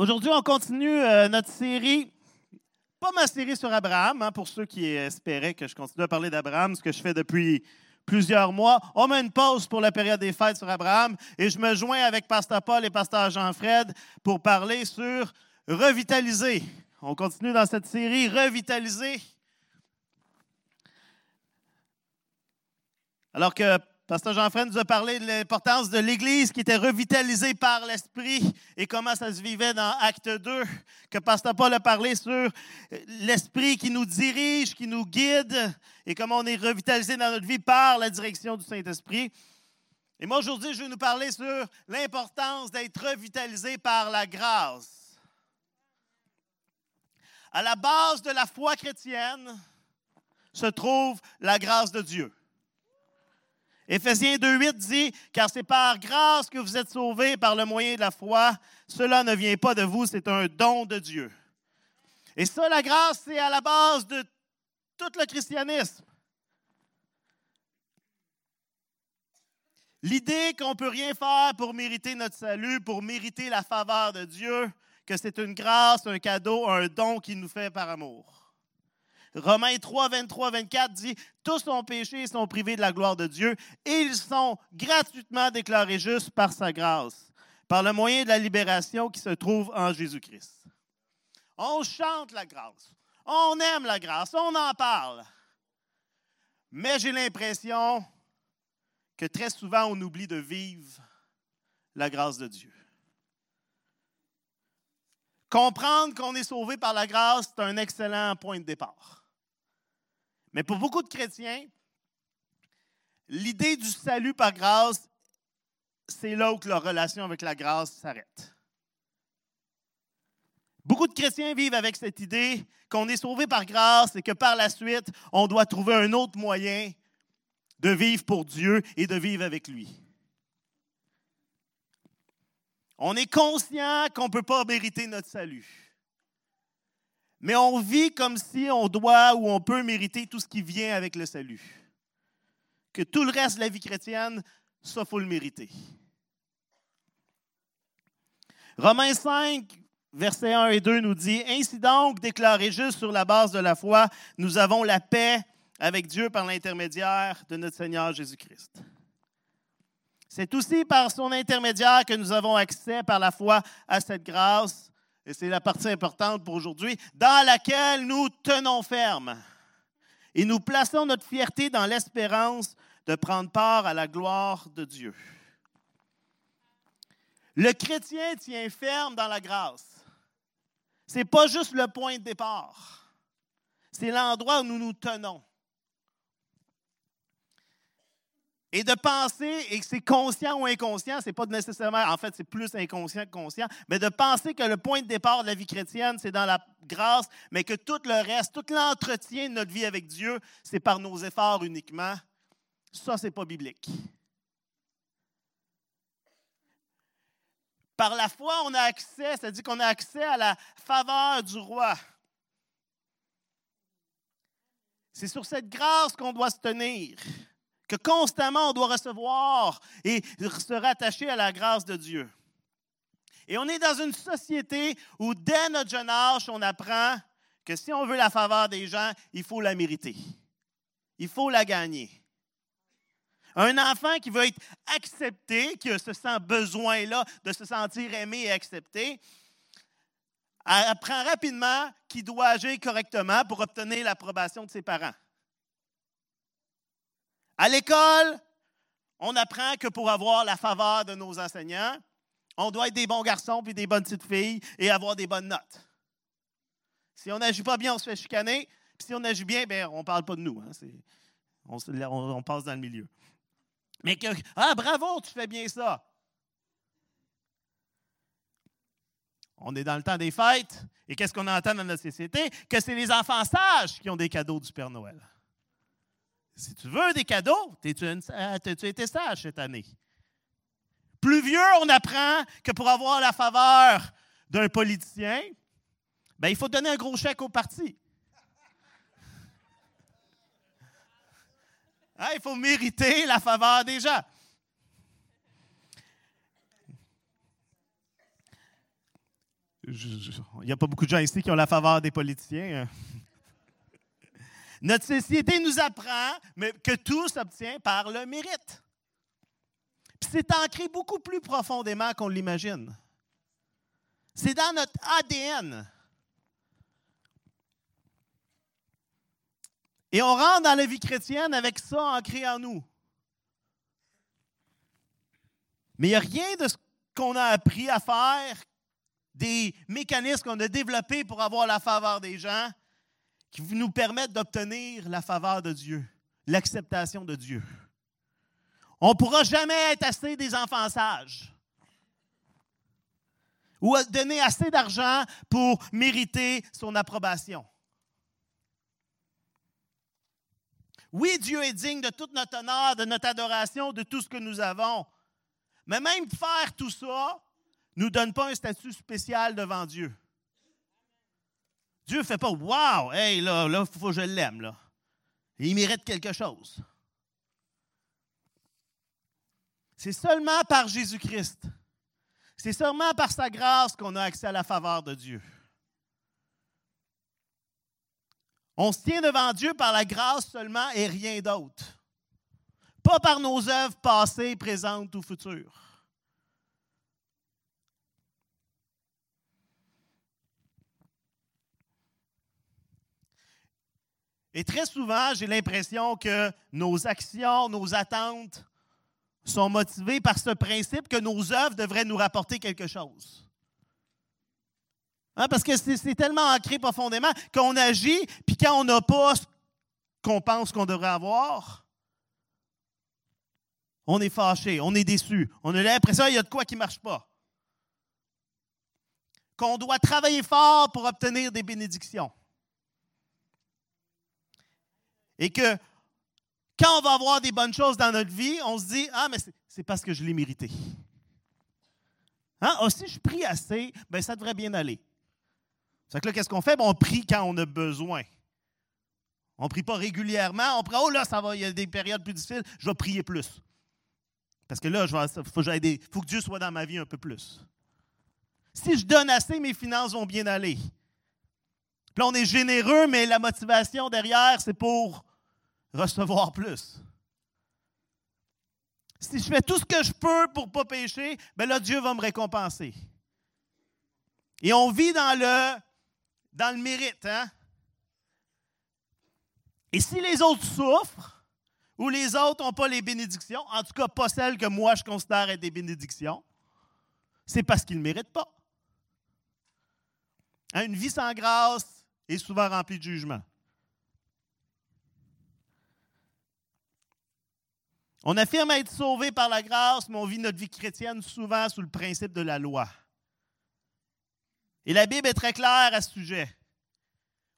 Aujourd'hui, on continue euh, notre série, pas ma série sur Abraham, hein, pour ceux qui espéraient que je continue à parler d'Abraham, ce que je fais depuis plusieurs mois. On met une pause pour la période des fêtes sur Abraham et je me joins avec Pasteur Paul et Pasteur Jean-Fred pour parler sur revitaliser. On continue dans cette série, revitaliser. Alors que Pasteur Jean-Fred nous a parlé de l'importance de l'Église qui était revitalisée par l'Esprit et comment ça se vivait dans Acte 2, que Pasteur Paul a parlé sur l'Esprit qui nous dirige, qui nous guide et comment on est revitalisé dans notre vie par la direction du Saint-Esprit. Et moi, aujourd'hui, je vais nous parler sur l'importance d'être revitalisé par la grâce. À la base de la foi chrétienne se trouve la grâce de Dieu. Éphésiens 2.8 dit, car c'est par grâce que vous êtes sauvés par le moyen de la foi. Cela ne vient pas de vous, c'est un don de Dieu. Et ça, la grâce, c'est à la base de tout le christianisme. L'idée qu'on ne peut rien faire pour mériter notre salut, pour mériter la faveur de Dieu, que c'est une grâce, un cadeau, un don qu'il nous fait par amour. Romains 3, 23, 24 dit Tous ont péché et sont privés de la gloire de Dieu, et ils sont gratuitement déclarés justes par sa grâce, par le moyen de la libération qui se trouve en Jésus-Christ. On chante la grâce, on aime la grâce, on en parle. Mais j'ai l'impression que très souvent on oublie de vivre la grâce de Dieu. Comprendre qu'on est sauvé par la grâce, c'est un excellent point de départ. Mais pour beaucoup de chrétiens, l'idée du salut par grâce, c'est là où leur relation avec la grâce s'arrête. Beaucoup de chrétiens vivent avec cette idée qu'on est sauvé par grâce et que par la suite, on doit trouver un autre moyen de vivre pour Dieu et de vivre avec lui. On est conscient qu'on ne peut pas mériter notre salut mais on vit comme si on doit ou on peut mériter tout ce qui vient avec le salut. Que tout le reste de la vie chrétienne, ça, faut le mériter. Romains 5, versets 1 et 2 nous dit Ainsi donc, déclaré juste sur la base de la foi, nous avons la paix avec Dieu par l'intermédiaire de notre Seigneur Jésus-Christ. C'est aussi par son intermédiaire que nous avons accès par la foi à cette grâce et c'est la partie importante pour aujourd'hui, dans laquelle nous tenons ferme. Et nous plaçons notre fierté dans l'espérance de prendre part à la gloire de Dieu. Le chrétien tient ferme dans la grâce. Ce n'est pas juste le point de départ. C'est l'endroit où nous nous tenons. Et de penser, et c'est conscient ou inconscient, c'est pas nécessairement, en fait, c'est plus inconscient que conscient, mais de penser que le point de départ de la vie chrétienne, c'est dans la grâce, mais que tout le reste, tout l'entretien de notre vie avec Dieu, c'est par nos efforts uniquement, ça, c'est pas biblique. Par la foi, on a accès, c'est-à-dire qu'on a accès à la faveur du roi. C'est sur cette grâce qu'on doit se tenir que constamment on doit recevoir et se rattacher à la grâce de Dieu. Et on est dans une société où dès notre jeune âge, on apprend que si on veut la faveur des gens, il faut la mériter. Il faut la gagner. Un enfant qui veut être accepté, qui a ce besoin-là de se sentir aimé et accepté, apprend rapidement qu'il doit agir correctement pour obtenir l'approbation de ses parents. À l'école, on apprend que pour avoir la faveur de nos enseignants, on doit être des bons garçons puis des bonnes petites filles et avoir des bonnes notes. Si on n'agit pas bien, on se fait chicaner. Puis si on agit bien, bien on ne parle pas de nous. Hein, on, on, passe dans le milieu. Mais que, ah, bravo, tu fais bien ça. On est dans le temps des fêtes. Et qu'est-ce qu'on entend dans notre société? Que c'est les enfants sages qui ont des cadeaux du Père Noël. Si tu veux des cadeaux, euh, as-tu été sage cette année? Plus vieux, on apprend que pour avoir la faveur d'un politicien, ben, il faut donner un gros chèque au parti. Hein, il faut mériter la faveur des gens. il n'y a pas beaucoup de gens ici qui ont la faveur des politiciens. Notre société nous apprend que tout s'obtient par le mérite. c'est ancré beaucoup plus profondément qu'on l'imagine. C'est dans notre ADN. Et on rentre dans la vie chrétienne avec ça ancré en nous. Mais il n'y a rien de ce qu'on a appris à faire, des mécanismes qu'on a développés pour avoir la faveur des gens, qui nous permettent d'obtenir la faveur de Dieu, l'acceptation de Dieu. On ne pourra jamais être assez des enfants sages ou donner assez d'argent pour mériter son approbation. Oui, Dieu est digne de toute notre honneur, de notre adoration, de tout ce que nous avons. Mais même faire tout ça ne nous donne pas un statut spécial devant Dieu. Dieu ne fait pas Wow, hey, là, là, il faut que je l'aime, là. Il mérite quelque chose. C'est seulement par Jésus-Christ. C'est seulement par sa grâce qu'on a accès à la faveur de Dieu. On se tient devant Dieu par la grâce seulement et rien d'autre. Pas par nos œuvres passées, présentes ou futures. Et très souvent, j'ai l'impression que nos actions, nos attentes sont motivées par ce principe que nos œuvres devraient nous rapporter quelque chose. Hein, parce que c'est tellement ancré profondément qu'on agit, puis quand on n'a pas ce qu'on pense qu'on devrait avoir, on est fâché, on est déçu, on a l'impression qu'il y a de quoi qui ne marche pas. Qu'on doit travailler fort pour obtenir des bénédictions. Et que quand on va avoir des bonnes choses dans notre vie, on se dit Ah, mais c'est parce que je l'ai mérité. Hein? Ah, si je prie assez, ben ça devrait bien aller. C'est que là, qu'est-ce qu'on fait? Ben, on prie quand on a besoin. On ne prie pas régulièrement. On prie, oh là, ça va, il y a des périodes plus difficiles, je vais prier plus. Parce que là, il faut, faut que Dieu soit dans ma vie un peu plus. Si je donne assez, mes finances vont bien aller. Puis là, on est généreux, mais la motivation derrière, c'est pour recevoir plus. Si je fais tout ce que je peux pour ne pas pécher, bien là, Dieu va me récompenser. Et on vit dans le dans le mérite. Hein? Et si les autres souffrent, ou les autres n'ont pas les bénédictions, en tout cas pas celles que moi je considère être des bénédictions, c'est parce qu'ils ne méritent pas. Hein, une vie sans grâce est souvent remplie de jugement. On affirme être sauvé par la grâce, mais on vit notre vie chrétienne souvent sous le principe de la loi. Et la Bible est très claire à ce sujet.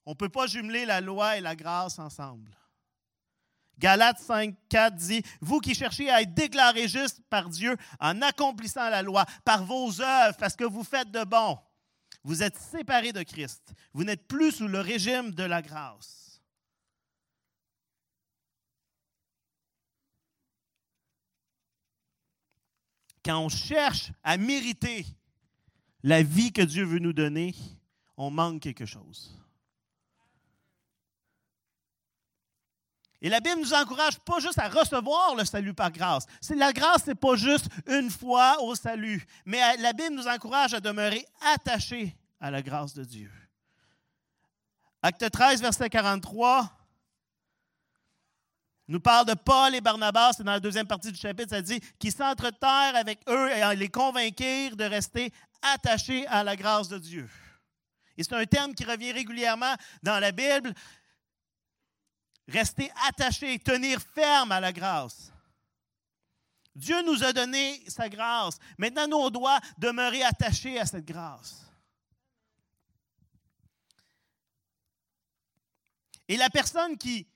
On ne peut pas jumeler la loi et la grâce ensemble. Galates 5, 4 dit Vous qui cherchez à être déclarés justes par Dieu en accomplissant la loi, par vos œuvres, parce que vous faites de bon, vous êtes séparés de Christ. Vous n'êtes plus sous le régime de la grâce. Quand on cherche à mériter la vie que Dieu veut nous donner, on manque quelque chose. Et la Bible nous encourage pas juste à recevoir le salut par grâce. La grâce, n'est pas juste une fois au salut, mais la Bible nous encourage à demeurer attachés à la grâce de Dieu. Acte 13, verset 43 nous parle de Paul et Barnabas, c'est dans la deuxième partie du chapitre, ça dit qu'ils s'entretinrent avec eux et les convainquirent de rester attachés à la grâce de Dieu. Et c'est un terme qui revient régulièrement dans la Bible. Rester attaché, tenir ferme à la grâce. Dieu nous a donné sa grâce. Maintenant, nous, on doit demeurer attachés à cette grâce. Et la personne qui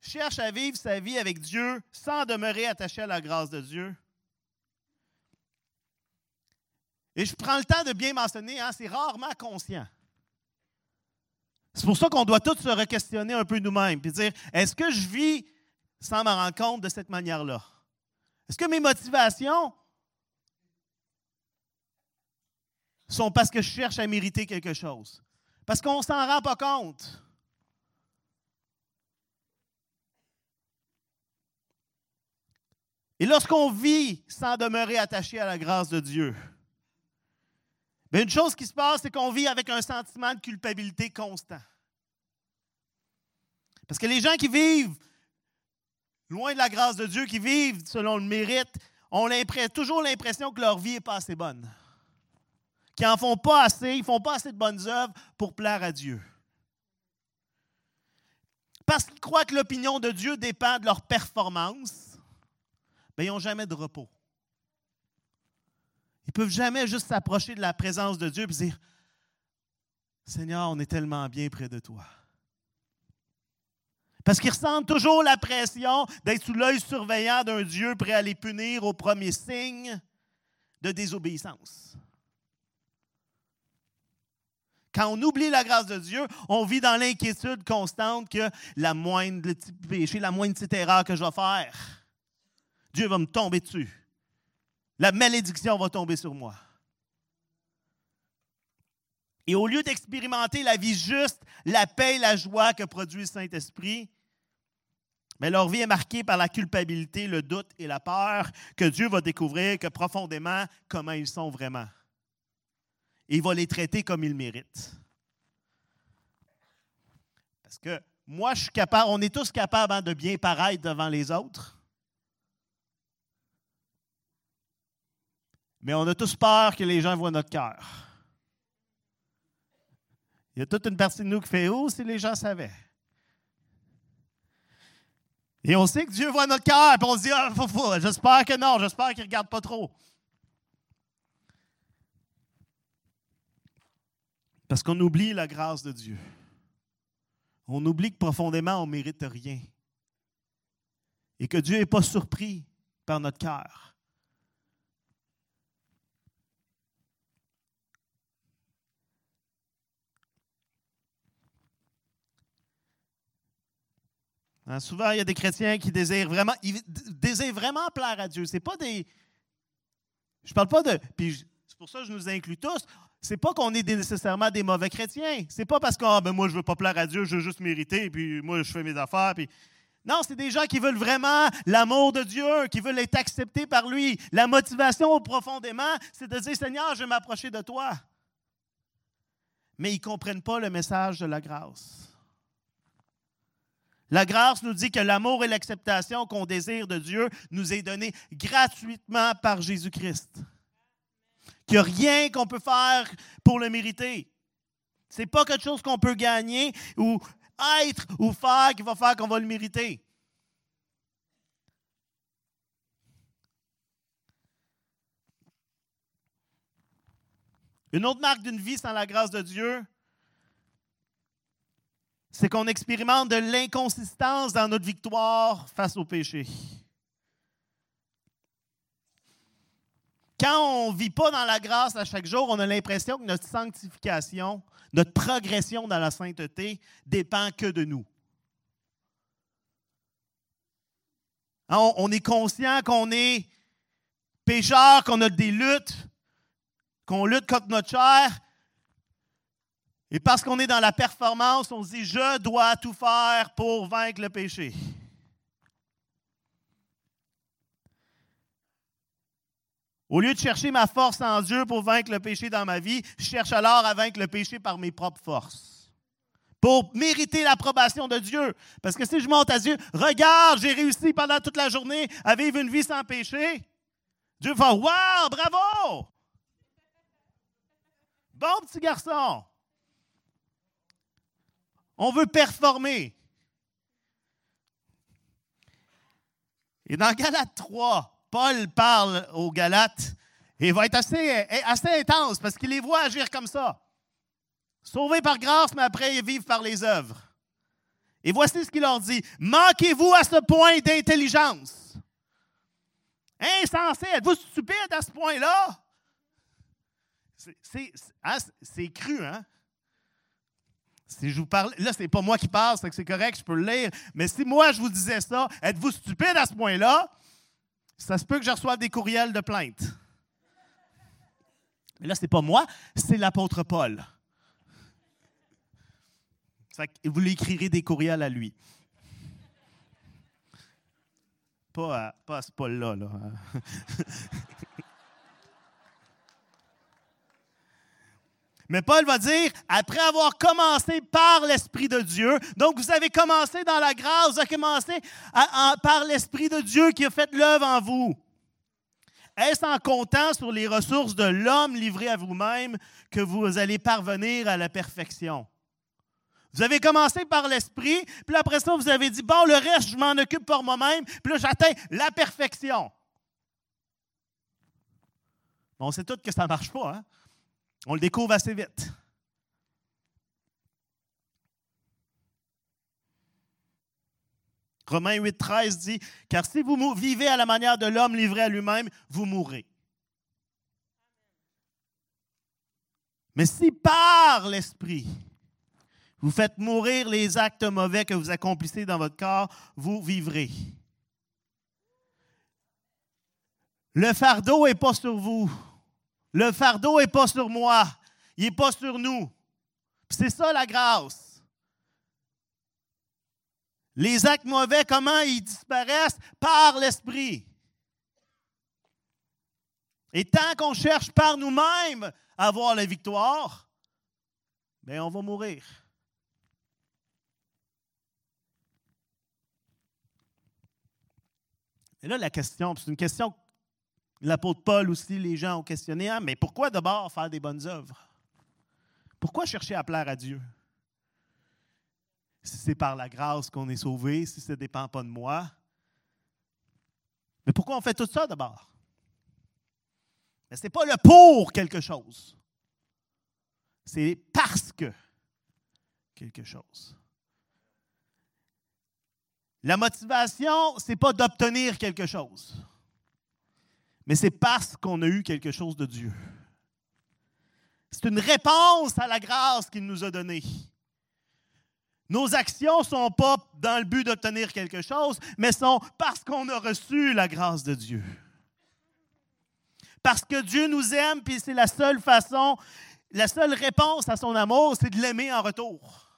cherche à vivre sa vie avec Dieu sans demeurer attaché à la grâce de Dieu. Et je prends le temps de bien mentionner, hein, c'est rarement conscient. C'est pour ça qu'on doit tous se re-questionner un peu nous-mêmes et dire est-ce que je vis sans me rendre compte de cette manière-là? Est-ce que mes motivations sont parce que je cherche à mériter quelque chose? Parce qu'on ne s'en rend pas compte. Et lorsqu'on vit sans demeurer attaché à la grâce de Dieu, bien une chose qui se passe, c'est qu'on vit avec un sentiment de culpabilité constant. Parce que les gens qui vivent loin de la grâce de Dieu, qui vivent selon le mérite, ont toujours l'impression que leur vie n'est pas assez bonne. Qu'ils n'en font pas assez, ils ne font pas assez de bonnes œuvres pour plaire à Dieu. Parce qu'ils croient que l'opinion de Dieu dépend de leur performance, ils n'ont jamais de repos. Ils ne peuvent jamais juste s'approcher de la présence de Dieu et dire Seigneur, on est tellement bien près de toi. Parce qu'ils ressentent toujours la pression d'être sous l'œil surveillant d'un Dieu prêt à les punir au premier signe de désobéissance. Quand on oublie la grâce de Dieu, on vit dans l'inquiétude constante que la moindre petit péché, la moindre petite erreur que je vais faire, Dieu va me tomber dessus. La malédiction va tomber sur moi. Et au lieu d'expérimenter la vie juste, la paix et la joie que produit le Saint-Esprit, mais leur vie est marquée par la culpabilité, le doute et la peur que Dieu va découvrir profondément comment ils sont vraiment. Et il va les traiter comme ils méritent. Parce que moi, je suis capable, on est tous capables hein, de bien paraître devant les autres. Mais on a tous peur que les gens voient notre cœur. Il y a toute une partie de nous qui fait Oh, si les gens savaient. Et on sait que Dieu voit notre cœur, puis on se dit, ah, j'espère que non, j'espère qu'il ne regarde pas trop. Parce qu'on oublie la grâce de Dieu. On oublie que profondément, on ne mérite rien. Et que Dieu n'est pas surpris par notre cœur. Hein, souvent, il y a des chrétiens qui désirent vraiment, ils désirent vraiment plaire à Dieu. C'est pas des. Je parle pas de. Puis c'est pour ça que je nous inclus tous. C'est pas qu'on est nécessairement des mauvais chrétiens. C'est pas parce que ah, ben, moi, je veux pas plaire à Dieu, je veux juste mériter, puis moi, je fais mes affaires. Puis... Non, c'est des gens qui veulent vraiment l'amour de Dieu, qui veulent être acceptés par lui. La motivation profondément, c'est de dire Seigneur, je vais m'approcher de toi. Mais ils ne comprennent pas le message de la grâce. La grâce nous dit que l'amour et l'acceptation qu'on désire de Dieu nous est donné gratuitement par Jésus-Christ. Qu'il n'y a rien qu'on peut faire pour le mériter. Ce n'est pas quelque chose qu'on peut gagner ou être ou faire qui va faire qu'on va le mériter. Une autre marque d'une vie sans la grâce de Dieu, c'est qu'on expérimente de l'inconsistance dans notre victoire face au péché. Quand on ne vit pas dans la grâce à chaque jour, on a l'impression que notre sanctification, notre progression dans la sainteté dépend que de nous. Hein, on est conscient qu'on est pécheur, qu'on a des luttes, qu'on lutte contre notre chair, et parce qu'on est dans la performance, on se dit, je dois tout faire pour vaincre le péché. Au lieu de chercher ma force en Dieu pour vaincre le péché dans ma vie, je cherche alors à vaincre le péché par mes propres forces. Pour mériter l'approbation de Dieu. Parce que si je monte à Dieu, regarde, j'ai réussi pendant toute la journée à vivre une vie sans péché. Dieu va, wow, bravo! Bon petit garçon. On veut performer. Et dans Galates 3, Paul parle aux Galates et va être assez, assez intense parce qu'il les voit agir comme ça. Sauvés par grâce, mais après ils vivent par les œuvres. Et voici ce qu'il leur dit. Manquez-vous à ce point d'intelligence. Insensé, êtes-vous stupide à ce point-là? Hein, c'est cru, hein? Si je vous parle, là, c'est pas moi qui parle, c'est que c'est correct, je peux le lire. Mais si moi, je vous disais ça, êtes-vous stupide à ce point-là? Ça se peut que je reçoive des courriels de plainte. Mais là, ce n'est pas moi, c'est l'apôtre Paul. Vous lui écrirez des courriels à lui. Pas à, ce Paul-là. Là. Mais Paul va dire, après avoir commencé par l'Esprit de Dieu, donc vous avez commencé dans la grâce, vous avez commencé par l'Esprit de Dieu qui a fait l'œuvre en vous. Est-ce en comptant sur les ressources de l'homme livré à vous-même que vous allez parvenir à la perfection? Vous avez commencé par l'esprit, puis après ça, vous avez dit, bon, le reste, je m'en occupe par moi-même, puis là, j'atteins la perfection. On sait tous que ça ne marche pas. Hein? On le découvre assez vite. Romains 8, 13 dit, car si vous vivez à la manière de l'homme livré à lui-même, vous mourrez. Mais si par l'Esprit, vous faites mourir les actes mauvais que vous accomplissez dans votre corps, vous vivrez. Le fardeau n'est pas sur vous. Le fardeau n'est pas sur moi. Il n'est pas sur nous. C'est ça la grâce. Les actes mauvais, comment ils disparaissent? Par l'Esprit. Et tant qu'on cherche par nous-mêmes à avoir la victoire, bien, on va mourir. Et là, la question, c'est une question que l'apôtre Paul aussi, les gens ont questionné, hein, mais pourquoi d'abord faire des bonnes œuvres? Pourquoi chercher à plaire à Dieu? Si c'est par la grâce qu'on est sauvé, si ça ne dépend pas de moi. Mais pourquoi on fait tout ça d'abord? Mais ce n'est pas le pour quelque chose. C'est parce que quelque chose. La motivation, ce n'est pas d'obtenir quelque chose, mais c'est parce qu'on a eu quelque chose de Dieu. C'est une réponse à la grâce qu'il nous a donnée. Nos actions ne sont pas dans le but d'obtenir quelque chose, mais sont parce qu'on a reçu la grâce de Dieu. Parce que Dieu nous aime, puis c'est la seule façon, la seule réponse à son amour, c'est de l'aimer en retour.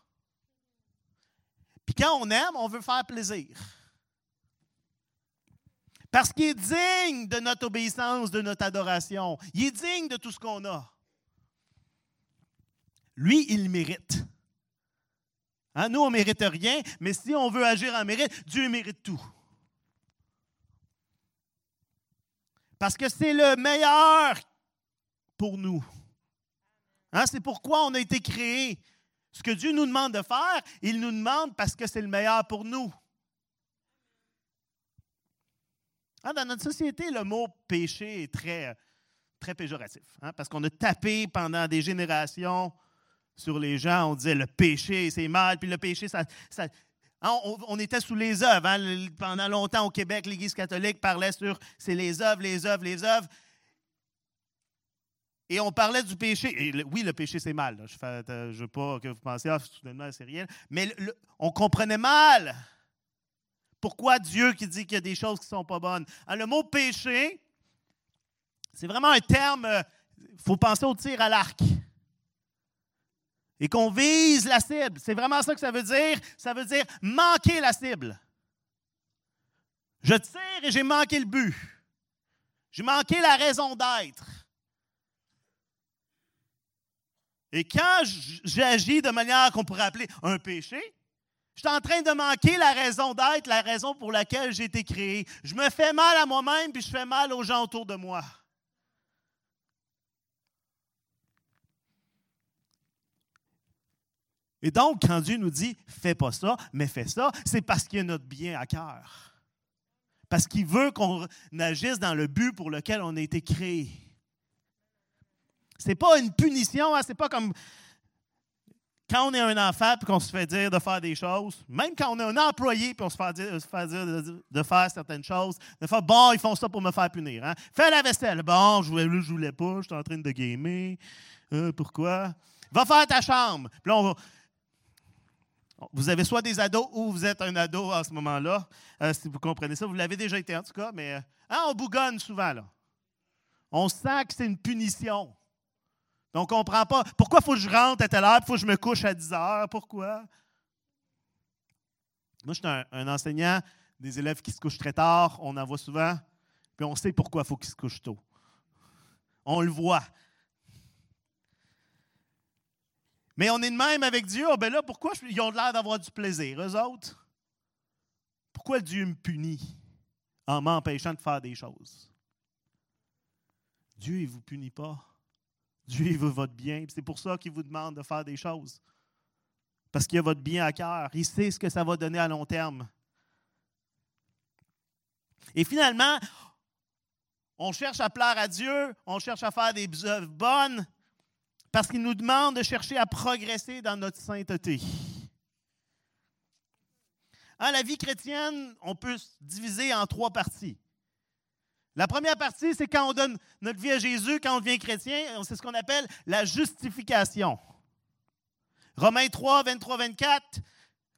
Puis quand on aime, on veut faire plaisir. Parce qu'il est digne de notre obéissance, de notre adoration. Il est digne de tout ce qu'on a. Lui, il mérite. Hein, nous, on ne mérite rien, mais si on veut agir en mérite, Dieu mérite tout. Parce que c'est le meilleur pour nous. Hein, c'est pourquoi on a été créé. Ce que Dieu nous demande de faire, il nous demande parce que c'est le meilleur pour nous. Hein, dans notre société, le mot péché est très, très péjoratif, hein, parce qu'on a tapé pendant des générations sur les gens, on disait le péché, c'est mal, puis le péché, ça. hein, on, était sous les œuvres. Pendant longtemps au Québec, l'Église catholique parlait sur c'est les œuvres, les œuvres, les œuvres. Et on parlait du péché. oui, le péché, c'est mal. Je ne euh, veux pas que vous pensiez, ah, soudainement, c'est rien. Mais on comprenait mal. Pourquoi Dieu qui dit qu'il y a des choses qui ne sont pas bonnes? Hein, le mot péché, c'est vraiment un terme, il euh, faut penser au tir à l'arc. Et qu'on vise la cible. C'est vraiment ça que ça veut dire. Ça veut dire manquer la cible. Je tire et j'ai manqué le but. J'ai manqué la raison d'être. Et quand j'agis de manière qu'on pourrait appeler un péché, je suis en train de manquer la raison d'être, la raison pour laquelle j'ai été créé. Je me fais mal à moi-même, puis je fais mal aux gens autour de moi. Et donc, quand Dieu nous dit fais pas ça, mais fais ça, c'est parce qu'il a notre bien à cœur. Parce qu'il veut qu'on agisse dans le but pour lequel on a été créé. C'est pas une punition, hein? c'est pas comme quand on est un enfant et qu'on se fait dire de faire des choses, même quand on est un employé et on se fait dire, de, faire certaines choses, de faire bon, ils font ça pour me faire punir. Hein? Fais la vaisselle. Bon, je voulais, je voulais pas, je suis en train de gamer. Euh, pourquoi? Va faire ta chambre. Vous avez soit des ados ou vous êtes un ado en ce moment-là, euh, si vous comprenez ça. Vous l'avez déjà été en tout cas, mais hein, on bougonne souvent. Là. On sent que c'est une punition. On ne comprend pas. Pourquoi faut que je rentre à telle heure, faut que je me couche à 10 heures? Pourquoi? Moi, je suis un, enseignant des élèves qui se couchent très tard, on en voit souvent, puis on sait pourquoi il faut qu'ils se couchent tôt. On le voit. Mais on est de même avec Dieu. Oh, ben là, pourquoi ils ont l'air d'avoir du plaisir, eux autres? Pourquoi Dieu me punit en m'empêchant de faire des choses? Dieu, il ne vous punit pas. Dieu, veut votre bien. C'est pour ça qu'il vous demande de faire des choses. Parce qu'il a votre bien à cœur. Il sait ce que ça va donner à long terme. Et finalement, on cherche à plaire à Dieu, on cherche à faire des œuvres bonnes, parce qu'il nous demande de chercher à progresser dans notre sainteté. Hein, la vie chrétienne, on peut se diviser en trois parties. La première partie, c'est quand on donne notre vie à Jésus, quand on devient chrétien, c'est ce qu'on appelle la justification. Romains 3, 23, 24,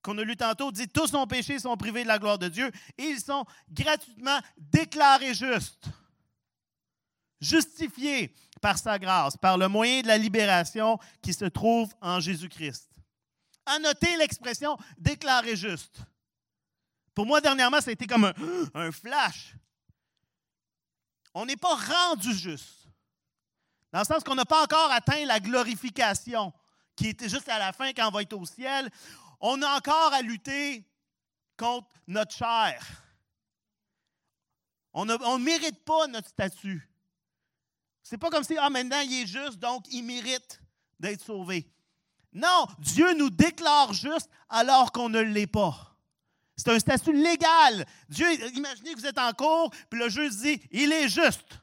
qu'on a lu tantôt, dit Tous nos péchés sont privés de la gloire de Dieu et ils sont gratuitement déclarés justes, justifiés par sa grâce, par le moyen de la libération qui se trouve en Jésus-Christ. À l'expression déclaré juste. Pour moi, dernièrement, ça a été comme un, flash. On n'est pas rendu juste. Dans le sens qu'on n'a pas encore atteint la glorification, qui était juste à la fin quand on va être au ciel. On a encore à lutter contre notre chair. On ne mérite pas notre statut. C'est pas comme si, ah, maintenant il est juste, donc il mérite d'être sauvé. Non, Dieu nous déclare juste alors qu'on ne l'est pas. C'est un statut légal. Dieu, imaginez que vous êtes en cours, puis le juge dit, il est juste.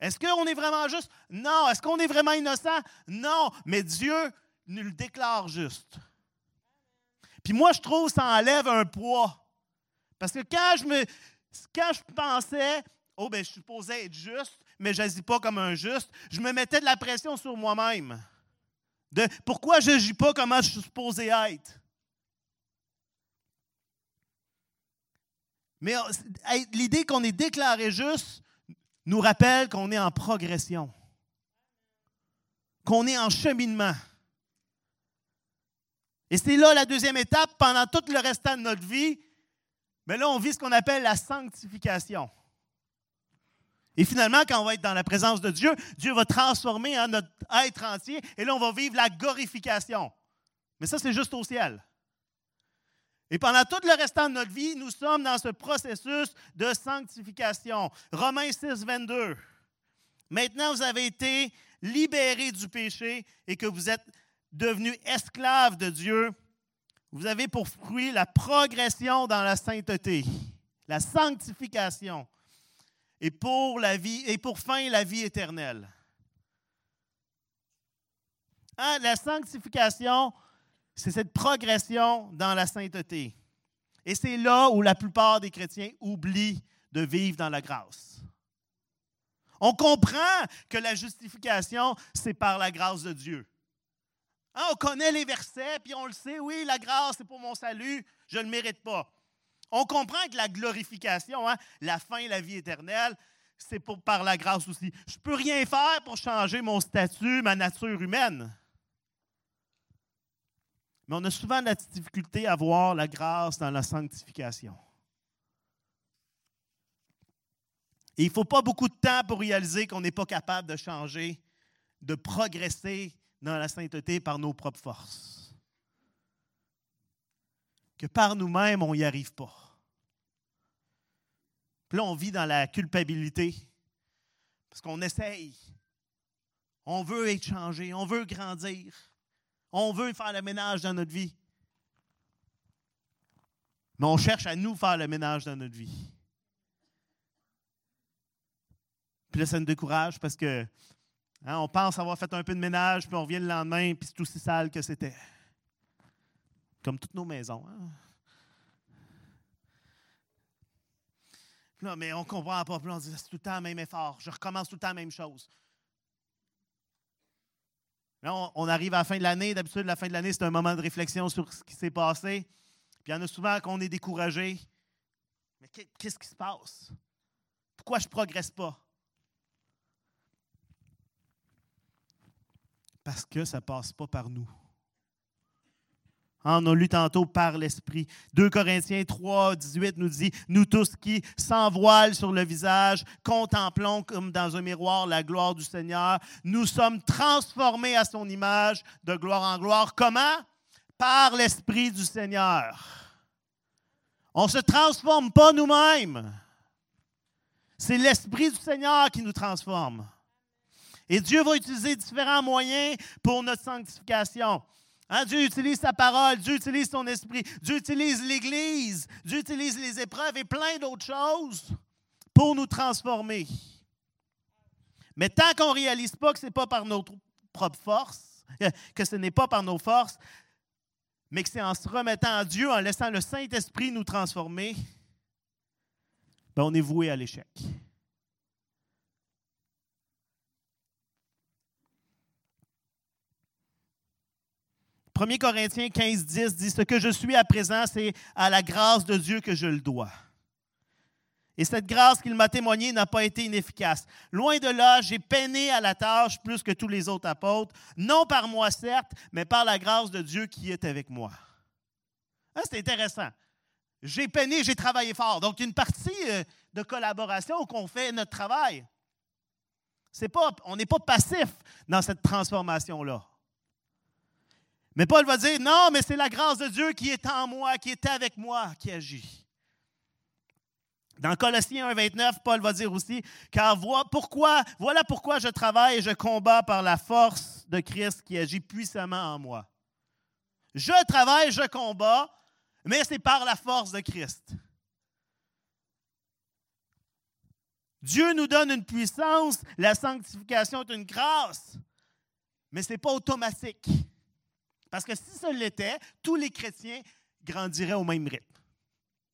Est-ce qu'on est vraiment juste? Non. Est-ce qu'on est vraiment innocent? Non. Mais Dieu nous le déclare juste. Puis moi, je trouve que ça enlève un poids. Parce que quand je me quand je pensais, oh, ben, je supposais être juste, mais je n'agis pas comme un juste, je me mettais de la pression sur moi-même. De pourquoi je n'agis pas comme je suis supposé être? Mais euh, l'idée qu'on est déclaré juste nous rappelle qu'on est en progression, qu'on est en cheminement. Et c'est là la deuxième étape, pendant tout le restant de notre vie, mais là, on vit ce qu'on appelle la sanctification. Et finalement, quand on va être dans la présence de Dieu, Dieu va transformer en notre être entier et là, on va vivre la glorification. Mais ça, c'est juste au ciel. Et pendant tout le restant de notre vie, nous sommes dans ce processus de sanctification. Romains 6, 22. Maintenant, vous avez été libérés du péché et que vous êtes devenus esclaves de Dieu. Vous avez pour fruit la progression dans la sainteté, la sanctification et pour fin la vie éternelle. Hein, la sanctification, c'est cette progression dans la sainteté. Et c'est là où la plupart des chrétiens oublient de vivre dans la grâce. On comprend que la justification, c'est par la grâce de Dieu. Hein, on connaît les versets, puis on le sait, oui, la grâce, c'est pour mon salut, je ne le mérite pas. On comprend que la glorification, hein, la fin, la vie éternelle, c'est par la grâce aussi. Je ne peux rien faire pour changer mon statut, ma nature humaine. Mais on a souvent la difficulté à voir la grâce dans la sanctification. Et il ne faut pas beaucoup de temps pour réaliser qu'on n'est pas capable de changer, de progresser dans la sainteté par nos propres forces. Que par nous-mêmes, on n'y arrive pas. Puis là, on vit dans la culpabilité parce qu'on essaye. On veut être changé, on veut grandir, on veut faire le ménage dans notre vie. Mais on cherche à nous faire le ménage dans notre vie. Puis là, ça nous décourage parce que hein, on pense avoir fait un peu de ménage, puis on revient le lendemain, puis c'est aussi sale que c'était. Comme toutes nos maisons. Hein? mais on ne comprend pas. Puis on dit, c'est tout le temps le même effort. Je recommence tout le temps la même chose. On, arrive à la fin de l'année. D'habitude, la fin de l'année, c'est un moment de réflexion sur ce qui s'est passé. Puis il y en a souvent qu'on est découragé. Mais qu'est-ce qui se passe? Pourquoi je ne progresse pas? Parce que ça ne passe pas par nous. On a lu tantôt par l'Esprit. 2 Corinthiens 3, 18 nous dit Nous tous qui, sans voile sur le visage, contemplons comme dans un miroir la gloire du Seigneur, nous sommes transformés à son image de gloire en gloire. Comment? Par l'Esprit du Seigneur. On ne se transforme pas nous-mêmes. C'est l'Esprit du Seigneur qui nous transforme. Et Dieu va utiliser différents moyens pour notre sanctification. Hein, Dieu utilise sa parole, Dieu utilise son esprit, Dieu utilise l'Église, Dieu utilise les épreuves et plein d'autres choses pour nous transformer. Mais tant qu'on ne réalise pas que ce n'est pas par notre propre force, que ce n'est pas par nos forces, mais que c'est en se remettant à Dieu, en laissant le Saint-Esprit nous transformer, ben on est voué à l'échec. 1 Corinthiens 15, 10 dit Ce que je suis à présent, c'est à la grâce de Dieu que je le dois. Et cette grâce qu'il m'a témoignée n'a pas été inefficace. Loin de là, j'ai peiné à la tâche plus que tous les autres apôtres, non par moi certes, mais par la grâce de Dieu qui est avec moi. Hein, c'est intéressant. J'ai peiné, j'ai travaillé fort. Donc, une partie euh, de collaboration qu'on fait notre travail. On n'est pas passif dans cette transformation-là. Mais Paul va dire, non, mais c'est la grâce de Dieu qui est en moi, qui est avec moi, qui agit. Dans Colossiens 1, 29, Paul va dire aussi, car pourquoi, voilà pourquoi je travaille et je combats par la force de Christ qui agit puissamment en moi. Je travaille, je combats, mais c'est par la force de Christ. Dieu nous donne une puissance, la sanctification est une grâce, mais ce n'est pas automatique. Parce que si ce l'était, tous les chrétiens grandiraient au même rythme.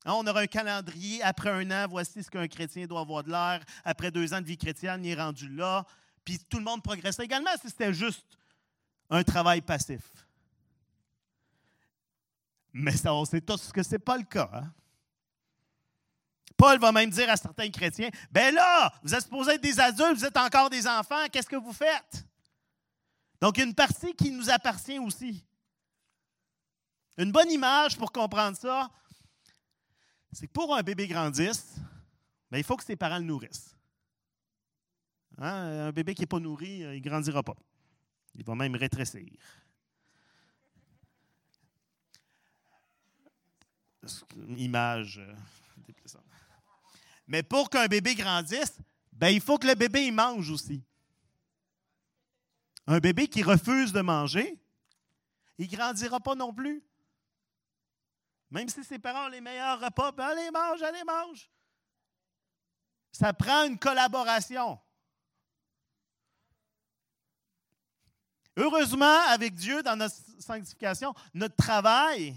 Hein, on aurait un calendrier, après un an, voici ce qu'un chrétien doit avoir de l'air. Après deux ans de vie chrétienne, il est rendu là. Puis tout le monde progresserait également si c'était juste un travail passif. Mais ça, on sait tous que ce n'est pas le cas. Hein. Paul va même dire à certains chrétiens, ben là, vous êtes supposés être des adultes, vous êtes encore des enfants, qu'est-ce que vous faites? Donc, il y a une partie qui nous appartient aussi. Une bonne image pour comprendre ça, c'est que pour un bébé grandisse, ben, il faut que ses parents le nourrissent. Hein? Un bébé qui n'est pas nourri, euh, il ne grandira pas. Il va même rétrécir. Image. Euh, Mais pour qu'un bébé grandisse, ben, il faut que le bébé mange aussi. Un bébé qui refuse de manger, il ne grandira pas non plus. Même si ses parents ont les meilleurs repas, ben allez, mange, allez, mange. Ça prend une collaboration. Heureusement, avec Dieu, dans notre sanctification, notre travail,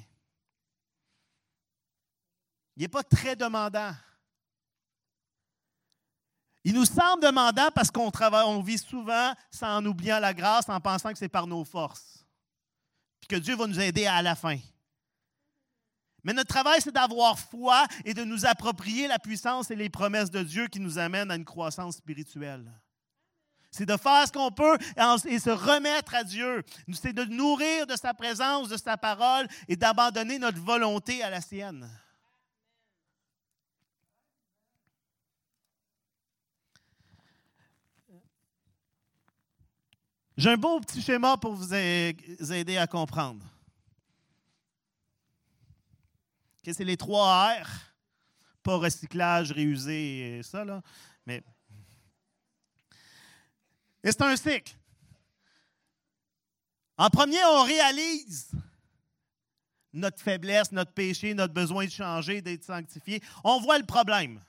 il n'est pas très demandant. Il nous semble demandant parce qu'on travaille, on vit souvent sans en oubliant la grâce, en pensant que c'est par nos forces. Puis que Dieu va nous aider à la fin. Mais notre travail, c'est d'avoir foi et de nous approprier la puissance et les promesses de Dieu qui nous amènent à une croissance spirituelle. C'est de faire ce qu'on peut et se remettre à Dieu. C'est de nourrir de sa présence, de sa parole et d'abandonner notre volonté à la sienne. J'ai un beau petit schéma pour vous aider à comprendre. C'est les trois R. Pas recyclage, réusé et ça, là. Mais. Et c'est un cycle. En premier, on réalise notre faiblesse, notre péché, notre besoin de changer, d'être sanctifié. On voit le problème.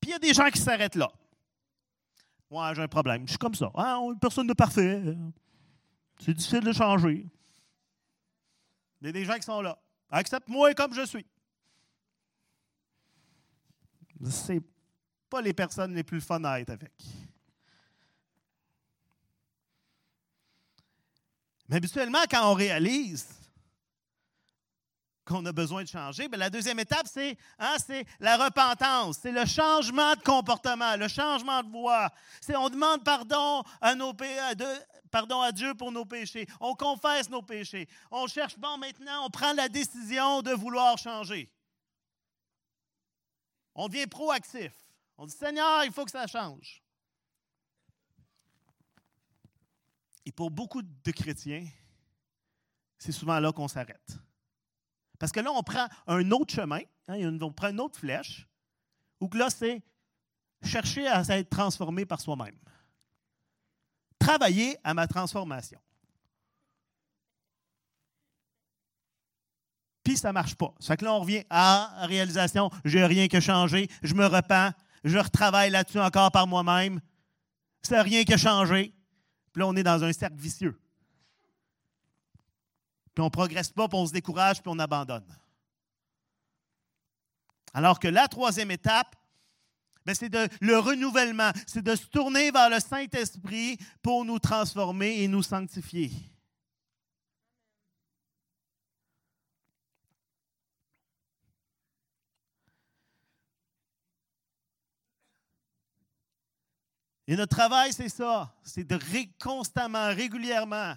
Puis il y a des gens qui s'arrêtent là. Moi, j'ai un problème. Je suis comme ça. Hein? Personne de parfait. C'est difficile de changer. Il y a des gens qui sont là. Accepte-moi comme je suis. C'est pas les personnes les plus fun à être avec. Mais habituellement, quand on réalise qu'on a besoin de changer, bien, la deuxième étape, c'est hein, la repentance, c'est le changement de comportement, le changement de. C'est on demande pardon à nos, de, pardon à Dieu pour nos péchés. On confesse nos péchés. On cherche, bon, maintenant, on prend la décision de vouloir changer. On devient proactif. On dit, Seigneur, il faut que ça change. Et pour beaucoup de chrétiens, c'est souvent là qu'on s'arrête. Parce que là, on prend un autre chemin, hein, on prend une autre flèche, ou que là, c'est chercher à être transformé par soi-même. Travailler à ma transformation. Puis ça ne marche pas. Ça fait que là, on revient à réalisation, je n'ai rien que changé, je me repens, je retravaille là-dessus encore par moi-même. Ça n'a rien que changé. Puis là, on est dans un cercle vicieux. Puis on ne progresse pas, puis on se décourage, puis on abandonne. Alors que la troisième étape, ben, c'est le renouvellement, c'est de se tourner vers le Saint-Esprit pour nous transformer et nous sanctifier. Et notre travail, c'est ça, c'est de constamment, régulièrement,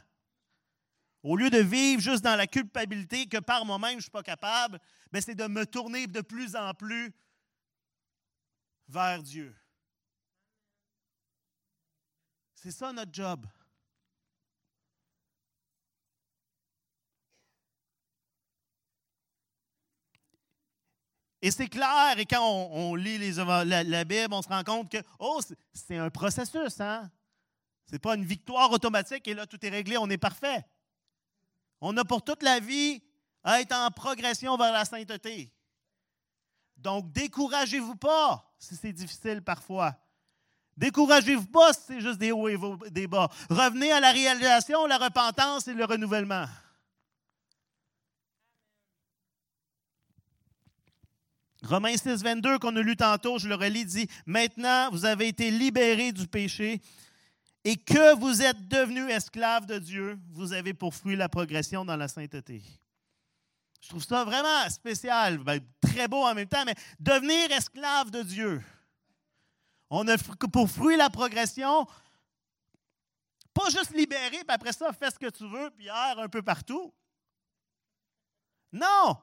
au lieu de vivre juste dans la culpabilité que par moi-même je ne suis pas capable, ben, c'est de me tourner de plus en plus vers Dieu. C'est ça notre job. Et c'est clair, et quand on, lit les, la, Bible, on se rend compte que, oh, c'est un processus, hein? Ce n'est pas une victoire automatique et là, tout est réglé, on est parfait. On a pour toute la vie à être en progression vers la sainteté. Donc, découragez-vous pas si c'est difficile parfois. Découragez-vous pas si c'est juste des hauts et des bas. Revenez à la réalisation, la repentance et le renouvellement. Romains 6, 22, qu'on a lu tantôt, je le relis, dit Maintenant, vous avez été libérés du péché et que vous êtes devenus esclaves de Dieu, vous avez pour fruit la progression dans la sainteté. Je trouve ça vraiment spécial, ben, très beau en même temps, mais devenir esclave de Dieu. On a pour fruit la progression, pas juste libéré, puis après ça, fais ce que tu veux, puis erre un peu partout. Non!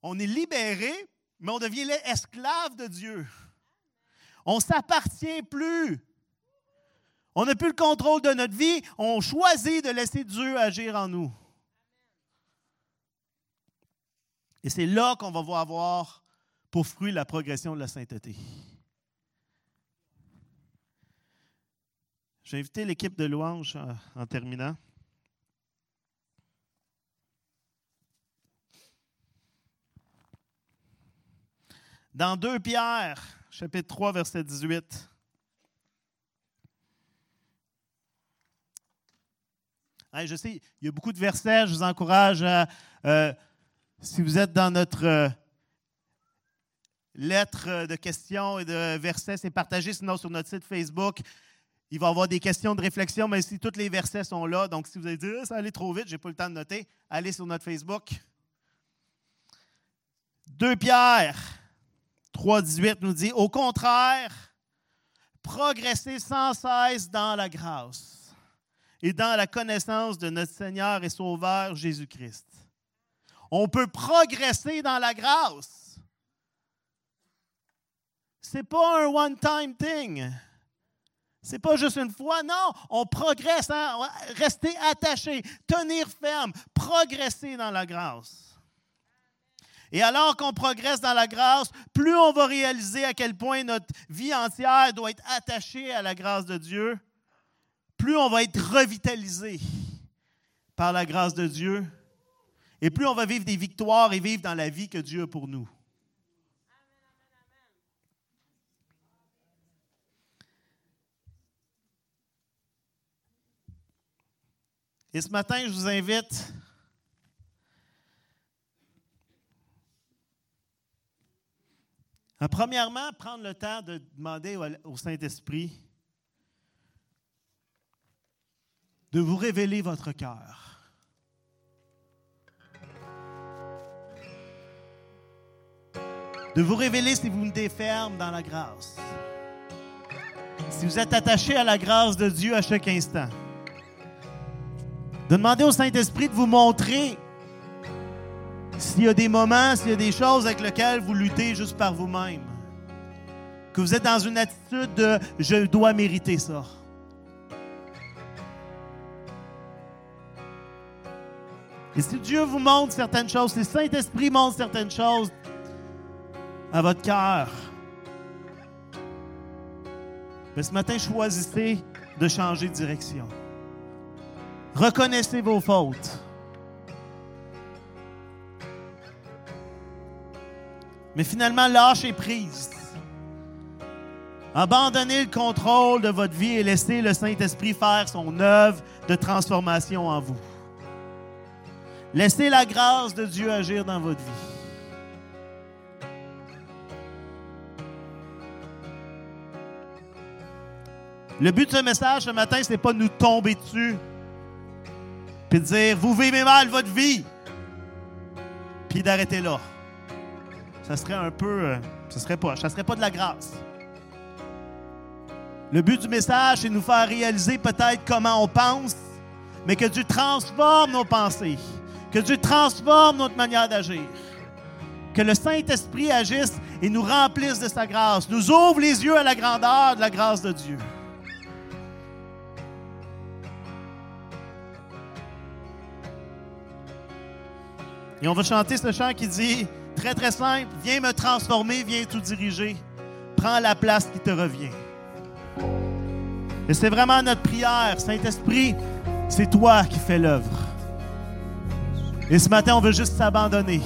On est libéré, mais on devient esclave de Dieu. On ne s'appartient plus. On n'a plus le contrôle de notre vie. On choisit de laisser Dieu agir en nous. Et c'est là qu'on va voir pour fruit la progression de la sainteté. J'ai invité l'équipe de louange en, terminant. Dans 2 Pierre, chapitre 3, verset 18. je sais, il y a beaucoup de versets, je vous encourage à euh, si vous êtes dans notre euh, lettre de questions et de versets, c'est partagé sinon sur notre site Facebook. Il va y avoir des questions de réflexion, mais si tous les versets sont là, donc si vous avez dit ah, ça allait trop vite, je n'ai pas le temps de noter, allez sur notre Facebook. 2 Pierre 3,18 nous dit Au contraire, progressez sans cesse dans la grâce et dans la connaissance de notre Seigneur et Sauveur Jésus-Christ. On peut progresser dans la grâce. Ce n'est pas un one-time thing. C'est pas juste une fois, non, on progresse, rester attaché, tenir ferme, progresser dans la grâce. Et alors qu'on progresse dans la grâce, plus on va réaliser à quel point notre vie entière doit être attachée à la grâce de Dieu, plus on va être revitalisé par la grâce de Dieu, et plus on va vivre des victoires et vivre dans la vie que Dieu a pour nous. Et ce matin, je vous invite à premièrement prendre le temps de demander au Saint-Esprit de vous révéler votre cœur. De vous révéler si vous me déferme dans la grâce. si vous êtes attaché à la grâce de Dieu à chaque instant, de demander au Saint-Esprit de vous montrer s'il y a des moments, s'il y a des choses avec lesquelles vous luttez juste par vous-même, que vous êtes dans une attitude de je dois mériter ça. Et si Dieu vous montre certaines choses, si le Saint-Esprit montre certaines choses à votre cœur, ce matin, choisissez de changer de direction. Reconnaissez vos fautes. Mais finalement, lâchez prise. Abandonnez le contrôle de votre vie et laissez le Saint-Esprit faire son œuvre de transformation en vous. Laissez la grâce de Dieu agir dans votre vie. Le but de ce message ce matin, ce n'est pas de nous tomber dessus puis de dire Vous vivez mal votre vie, puis d'arrêter là. Ça serait un peu. Euh, ça serait pas, ça serait pas de la grâce. Le but du message, c'est de nous faire réaliser peut-être comment on pense, mais que Dieu transforme nos pensées, que Dieu transforme notre manière d'agir, que le Saint-Esprit agisse et nous remplisse de sa grâce, nous ouvre les yeux à la grandeur de la grâce de Dieu. Et on va chanter ce chant qui dit, très très simple, viens me transformer, viens tout diriger, prends la place qui te revient. Et c'est vraiment notre prière, Saint-Esprit, c'est toi qui fais l'œuvre. Et ce matin, on veut juste s'abandonner.